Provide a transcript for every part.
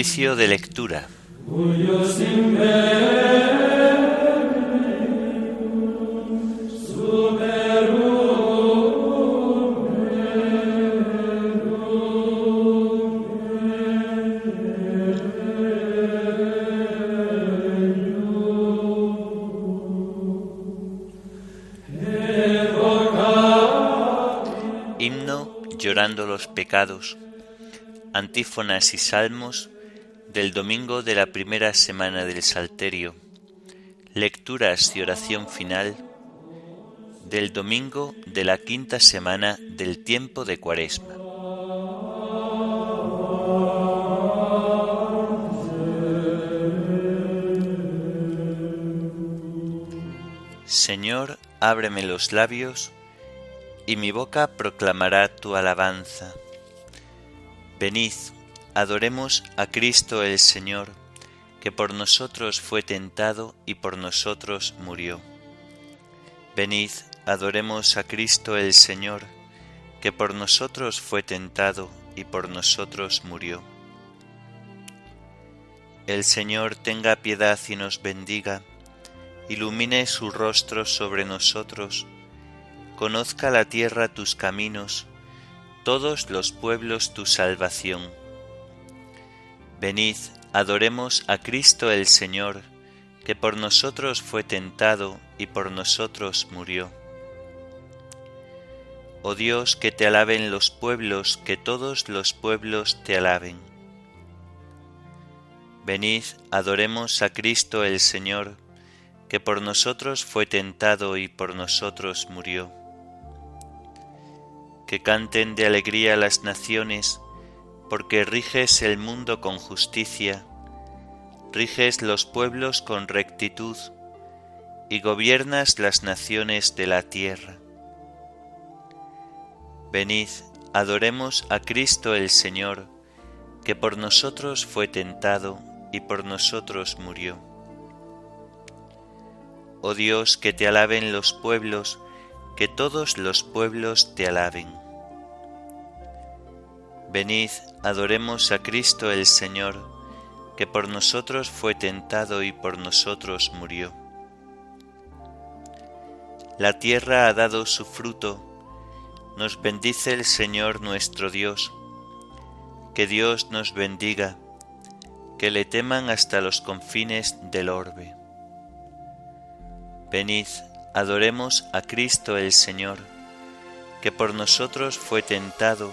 Oficio de lectura. Himno llorando los pecados. Antífonas y salmos del domingo de la primera semana del Salterio. Lecturas y oración final del domingo de la quinta semana del tiempo de Cuaresma. Señor, ábreme los labios, y mi boca proclamará tu alabanza. Venid, adoremos a Cristo el Señor, que por nosotros fue tentado y por nosotros murió. Venid, adoremos a Cristo el Señor, que por nosotros fue tentado y por nosotros murió. El Señor tenga piedad y nos bendiga, ilumine su rostro sobre nosotros, conozca la tierra tus caminos, todos los pueblos tu salvación. Venid, adoremos a Cristo el Señor, que por nosotros fue tentado y por nosotros murió. Oh Dios, que te alaben los pueblos, que todos los pueblos te alaben. Venid, adoremos a Cristo el Señor, que por nosotros fue tentado y por nosotros murió. Que canten de alegría las naciones, porque riges el mundo con justicia, riges los pueblos con rectitud, y gobiernas las naciones de la tierra. Venid, adoremos a Cristo el Señor, que por nosotros fue tentado y por nosotros murió. Oh Dios, que te alaben los pueblos, que todos los pueblos te alaben. Venid, adoremos a Cristo el Señor, que por nosotros fue tentado y por nosotros murió. La tierra ha dado su fruto, nos bendice el Señor nuestro Dios. Que Dios nos bendiga, que le teman hasta los confines del orbe. Venid, adoremos a Cristo el Señor, que por nosotros fue tentado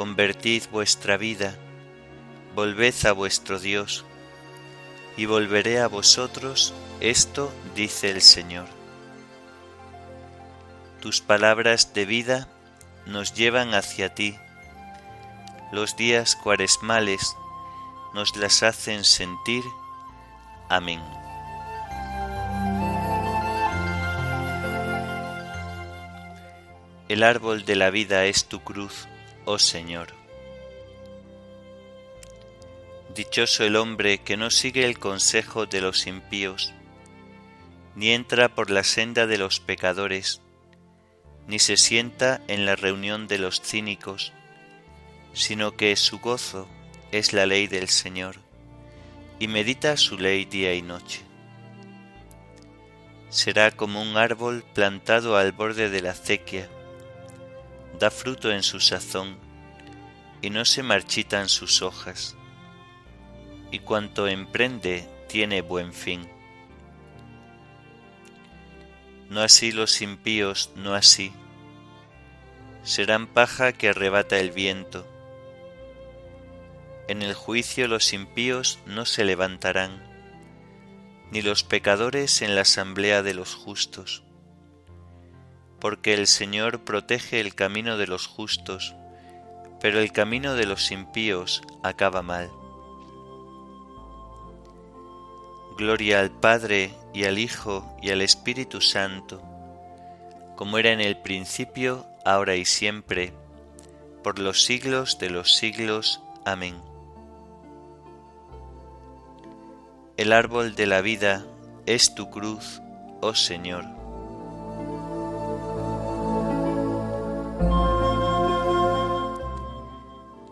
Convertid vuestra vida, volved a vuestro Dios, y volveré a vosotros, esto dice el Señor. Tus palabras de vida nos llevan hacia ti, los días cuaresmales nos las hacen sentir. Amén. El árbol de la vida es tu cruz, oh Señor. Dichoso el hombre que no sigue el consejo de los impíos, ni entra por la senda de los pecadores, ni se sienta en la reunión de los cínicos, sino que su gozo es la ley del Señor, y medita su ley día y noche. Será como un árbol plantado al borde de la acequia, da fruto en su sazón, y no se marchitan sus hojas, y cuanto emprende tiene buen fin. No así los impíos, no así. Serán paja que arrebata el viento. En el juicio los impíos no se levantarán, ni los pecadores en la asamblea de los justos porque el Señor protege el camino de los justos, pero el camino de los impíos acaba mal. Gloria al Padre y al Hijo y al Espíritu Santo, como era en el principio, ahora y siempre, por los siglos de los siglos. Amén. El árbol de la vida es tu cruz, oh Señor.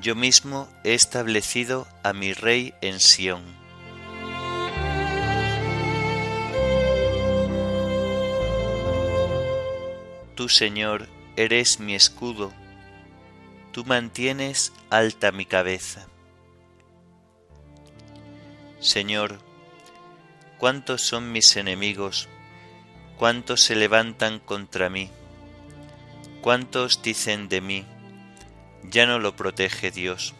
yo mismo he establecido a mi rey en Sión. Tú, Señor, eres mi escudo, tú mantienes alta mi cabeza. Señor, cuántos son mis enemigos, cuántos se levantan contra mí, cuántos dicen de mí, ya no lo protege Dios.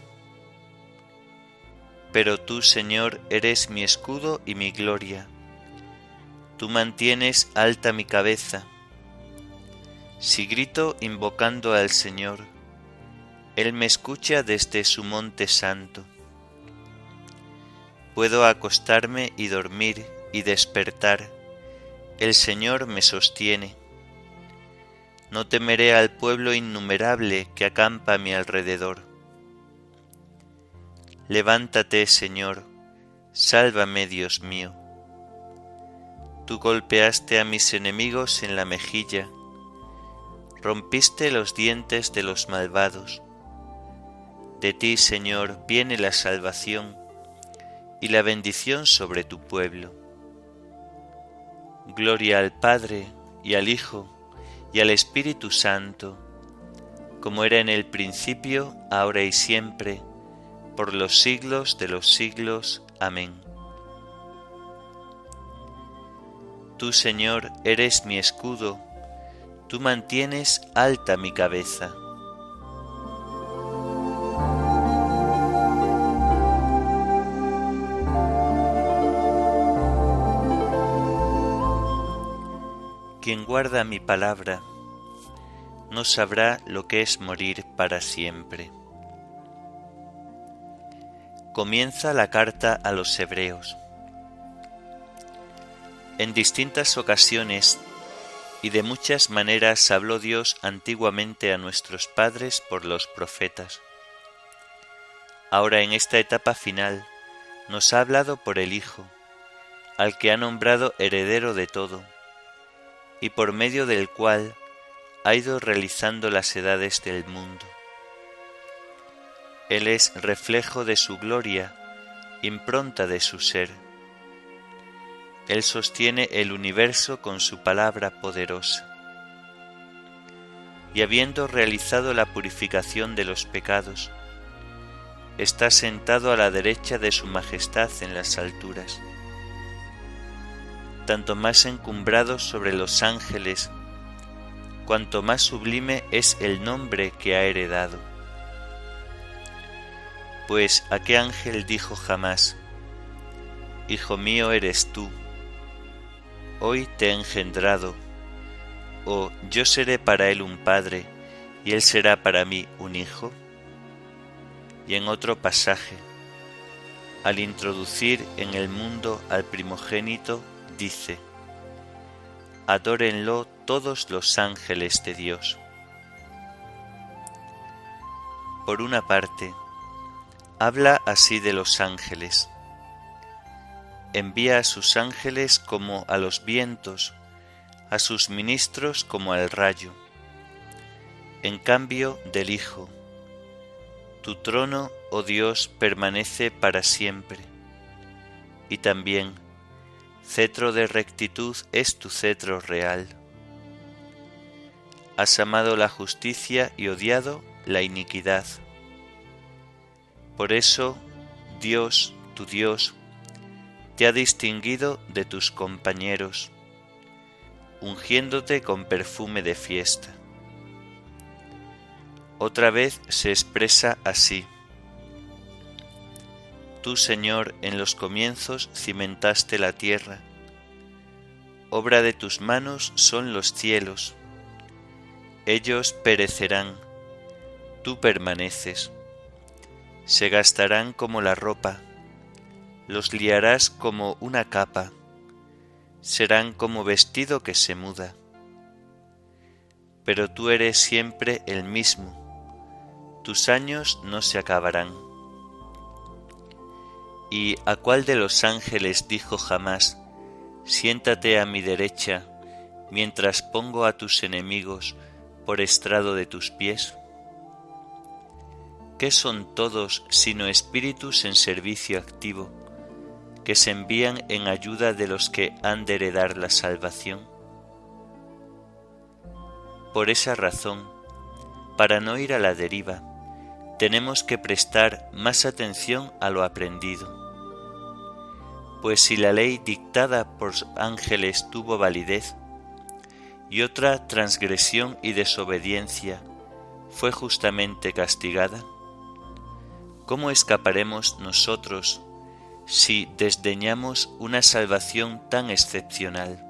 Pero tú, Señor, eres mi escudo y mi gloria. Tú mantienes alta mi cabeza. Si grito invocando al Señor, Él me escucha desde su monte santo. Puedo acostarme y dormir y despertar. El Señor me sostiene. No temeré al pueblo innumerable que acampa a mi alrededor. Levántate, Señor, sálvame, Dios mío. Tú golpeaste a mis enemigos en la mejilla, rompiste los dientes de los malvados. De ti, Señor, viene la salvación y la bendición sobre tu pueblo. Gloria al Padre y al Hijo y al Espíritu Santo, como era en el principio, ahora y siempre, por los siglos de los siglos. Amén. Tú, Señor, eres mi escudo, tú mantienes alta mi cabeza. Quien guarda mi palabra no sabrá lo que es morir para siempre. comienza la carta a los hebreos. En distintas ocasiones y de muchas maneras habló Dios antiguamente a nuestros padres por los profetas. Ahora en esta etapa final nos ha hablado por el Hijo, al que ha nombrado heredero de todo, y por medio del cual ha ido realizando las edades del mundo. Él es reflejo de su gloria, impronta de su ser. Él sostiene el universo con su palabra poderosa. Y habiendo realizado la purificación de los pecados, está sentado a la derecha de su majestad en las alturas, tanto más encumbrado sobre los ángeles, cuanto más sublime es el nombre que ha heredado pues a qué ángel dijo jamás, Hijo mío eres tú, hoy te he engendrado, o yo seré para él un padre, y él será para mí un hijo? Y en otro pasaje, al introducir en el mundo al primogénito, dice, Adórenlo todos los ángeles de Dios. Por una parte, habla así de los ángeles. Envía a sus ángeles como a los vientos, a sus ministros como al rayo. En cambio del Hijo, tu trono, oh Dios, permanece para siempre. Y también, cetro de rectitud es tu cetro real. Has amado la justicia y odiado la iniquidad por eso Dios, tu Dios, te ha distinguido de tus compañeros, ungiéndote con perfume de fiesta. Otra vez se expresa así. Tú, Señor, en los comienzos cimentaste la tierra. Obra de tus manos son los cielos. Ellos perecerán, tú permaneces se gastarán como la ropa, los liarás como una capa, serán como vestido que se muda. Pero tú eres siempre el mismo, tus años no se acabarán. ¿Y a cuál de los ángeles dijo jamás, siéntate a mi derecha, mientras pongo a tus enemigos por estrado de tus pies? ¿Qué son todos sino espíritus en servicio activo, que se envían en ayuda de los que han de heredar la salvación? Por esa razón, para no ir a la deriva, tenemos que prestar más atención a lo aprendido. Pues si la ley dictada por ángeles tuvo validez, y otra transgresión y desobediencia fue justamente castigada, ¿cómo escaparemos nosotros si desdeñamos una salvación tan excepcional?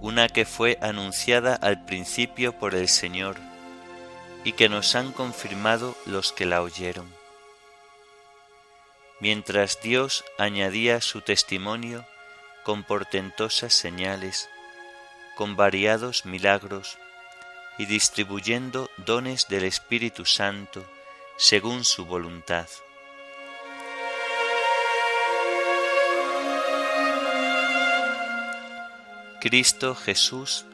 Una que fue anunciada al principio por el Señor y que nos han confirmado los que la oyeron. Mientras Dios añadía su testimonio con portentosas señales, con variados milagros y distribuyendo dones del Espíritu Santo, según su voluntad. Cristo Jesús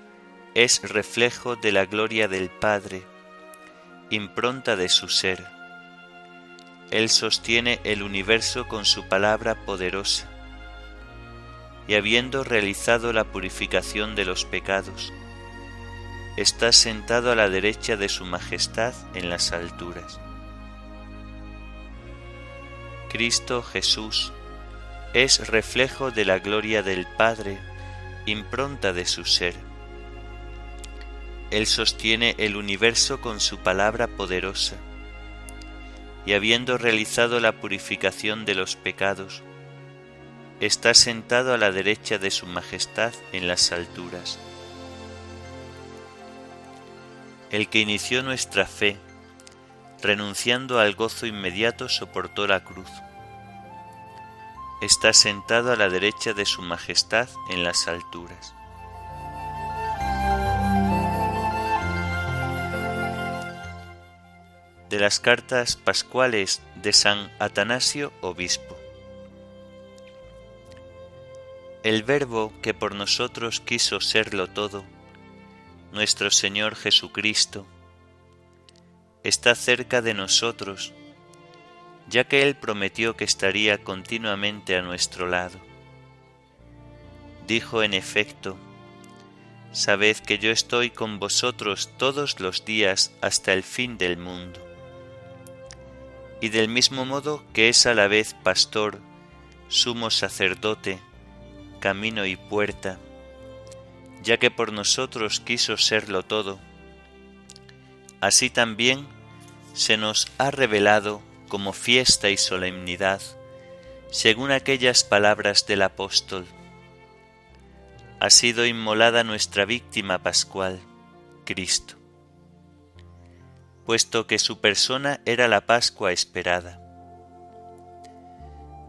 es reflejo de la gloria del Padre, impronta de su ser. Él sostiene el universo con su palabra poderosa, y habiendo realizado la purificación de los pecados, está sentado a la derecha de su majestad en las alturas. Cristo Jesús es reflejo de la gloria del Padre, impronta de su ser. Él sostiene el universo con su palabra poderosa, y habiendo realizado la purificación de los pecados, está sentado a la derecha de su majestad en las alturas. El que inició nuestra fe, renunciando al gozo inmediato, soportó la cruz. Está sentado a la derecha de su majestad en las alturas. De las cartas pascuales de San Atanasio, obispo. El Verbo que por nosotros quiso serlo todo, nuestro Señor Jesucristo, está cerca de nosotros, ya que Él prometió que estaría continuamente a nuestro lado. Dijo en efecto, Sabed que yo estoy con vosotros todos los días hasta el fin del mundo. Y del mismo modo que es a la vez pastor, sumo sacerdote, camino y puerta, ya que por nosotros quiso serlo todo, así también se nos ha revelado como fiesta y solemnidad, según aquellas palabras del apóstol. Ha sido inmolada nuestra víctima pascual, Cristo, puesto que su persona era la Pascua esperada.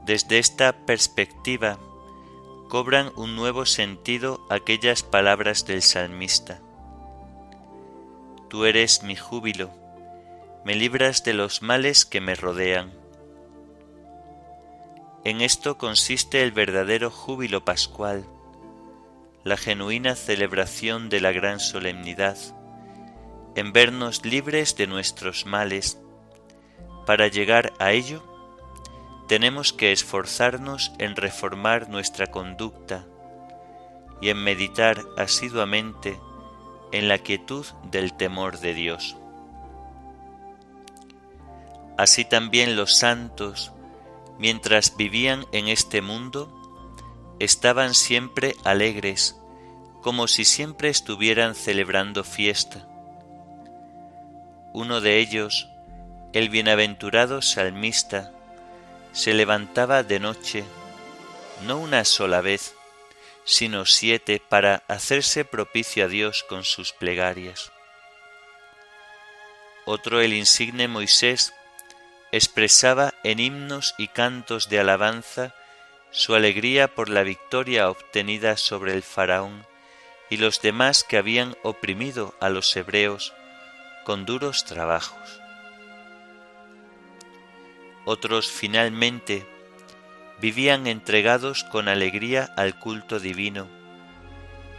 Desde esta perspectiva, cobran un nuevo sentido aquellas palabras del salmista. Tú eres mi júbilo, me libras de los males que me rodean. En esto consiste el verdadero júbilo pascual, la genuina celebración de la gran solemnidad, en vernos libres de nuestros males. Para llegar a ello, tenemos que esforzarnos en reformar nuestra conducta y en meditar asiduamente en la quietud del temor de Dios. Así también los santos, mientras vivían en este mundo, estaban siempre alegres, como si siempre estuvieran celebrando fiesta. Uno de ellos, el bienaventurado salmista, se levantaba de noche, no una sola vez, sino siete para hacerse propicio a Dios con sus plegarias. Otro el insigne Moisés expresaba en himnos y cantos de alabanza su alegría por la victoria obtenida sobre el faraón y los demás que habían oprimido a los hebreos con duros trabajos otros finalmente vivían entregados con alegría al culto divino,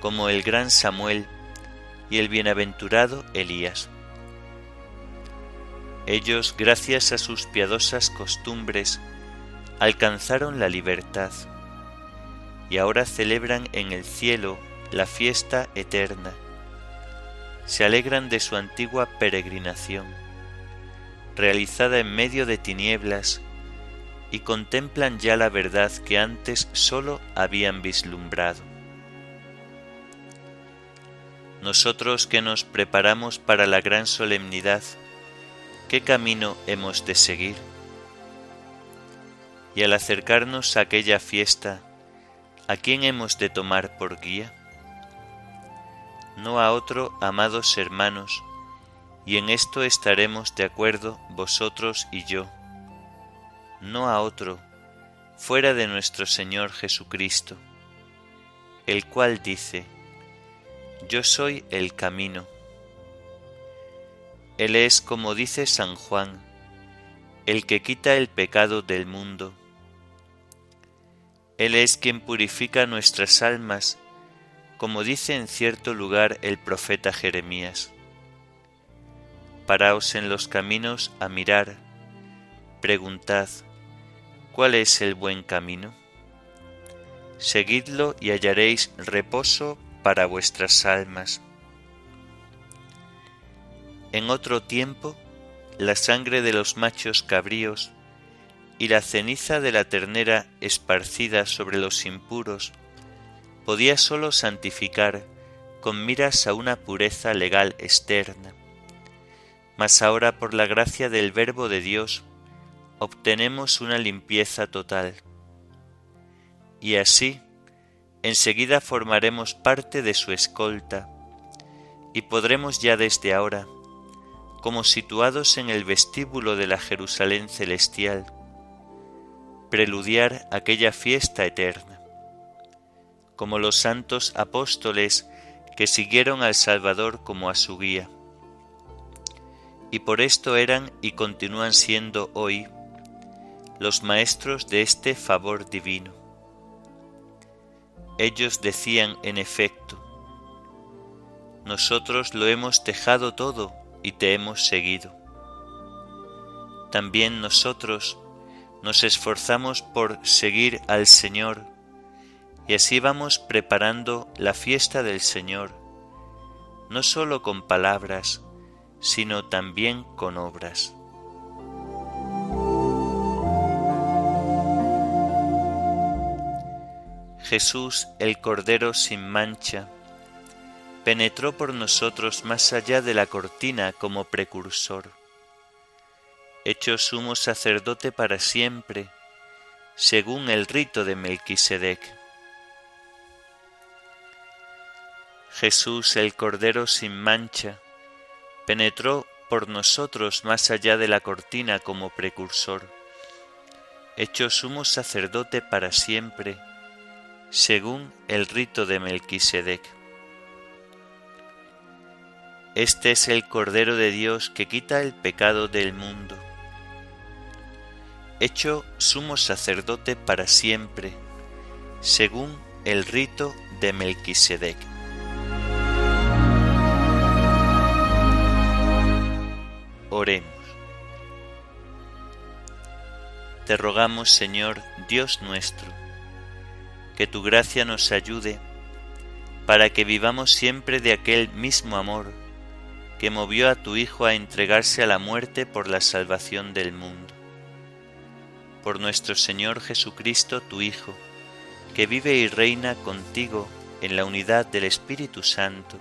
como el gran Samuel y el bienaventurado Elías. Ellos, gracias a sus piadosas costumbres, alcanzaron la libertad y ahora celebran en el cielo la fiesta eterna. Se alegran de su antigua peregrinación realizada en medio de tinieblas, y contemplan ya la verdad que antes sólo habían vislumbrado. Nosotros que nos preparamos para la gran solemnidad, ¿qué camino hemos de seguir? Y al acercarnos a aquella fiesta, ¿a quién hemos de tomar por guía? No a otro, amados hermanos, y en esto estaremos de acuerdo vosotros y yo, no a otro, fuera de nuestro Señor Jesucristo, el cual dice, Yo soy el camino. Él es, como dice San Juan, el que quita el pecado del mundo. Él es quien purifica nuestras almas, como dice en cierto lugar el profeta Jeremías paraos en los caminos a mirar, preguntad, ¿cuál es el buen camino? Seguidlo y hallaréis reposo para vuestras almas. En otro tiempo, la sangre de los machos cabríos y la ceniza de la ternera esparcida sobre los impuros podía sólo santificar con miras a una pureza legal externa mas ahora por la gracia del Verbo de Dios obtenemos una limpieza total. Y así, enseguida formaremos parte de su escolta y podremos ya desde ahora como situados en el vestíbulo de la Jerusalén celestial, preludiar aquella fiesta eterna, como los santos apóstoles que siguieron al Salvador como a su guía. Y por esto eran y continúan siendo hoy los maestros de este favor divino. Ellos decían en efecto, nosotros lo hemos dejado todo y te hemos seguido. También nosotros nos esforzamos por seguir al Señor y así vamos preparando la fiesta del Señor, no sólo con palabras, sino también con obras. Jesús, el Cordero sin mancha, penetró por nosotros más allá de la cortina como precursor. Hecho sumo sacerdote para siempre, según el rito de Melquisedec. Jesús, el Cordero sin mancha, penetró por nosotros más allá de la cortina como precursor, hecho sumo sacerdote para siempre, según el rito de Melquisedec. Este es el Cordero de Dios que quita el pecado del mundo. Hecho sumo sacerdote para siempre, según el rito de Melquisedec. Oremos. Te rogamos, Señor, Dios nuestro, que tu gracia nos ayude para que vivamos siempre de aquel mismo amor que movió a tu Hijo a entregarse a la muerte por la salvación del mundo. Por nuestro Señor Jesucristo, tu Hijo, que vive y reina contigo en la unidad del Espíritu Santo,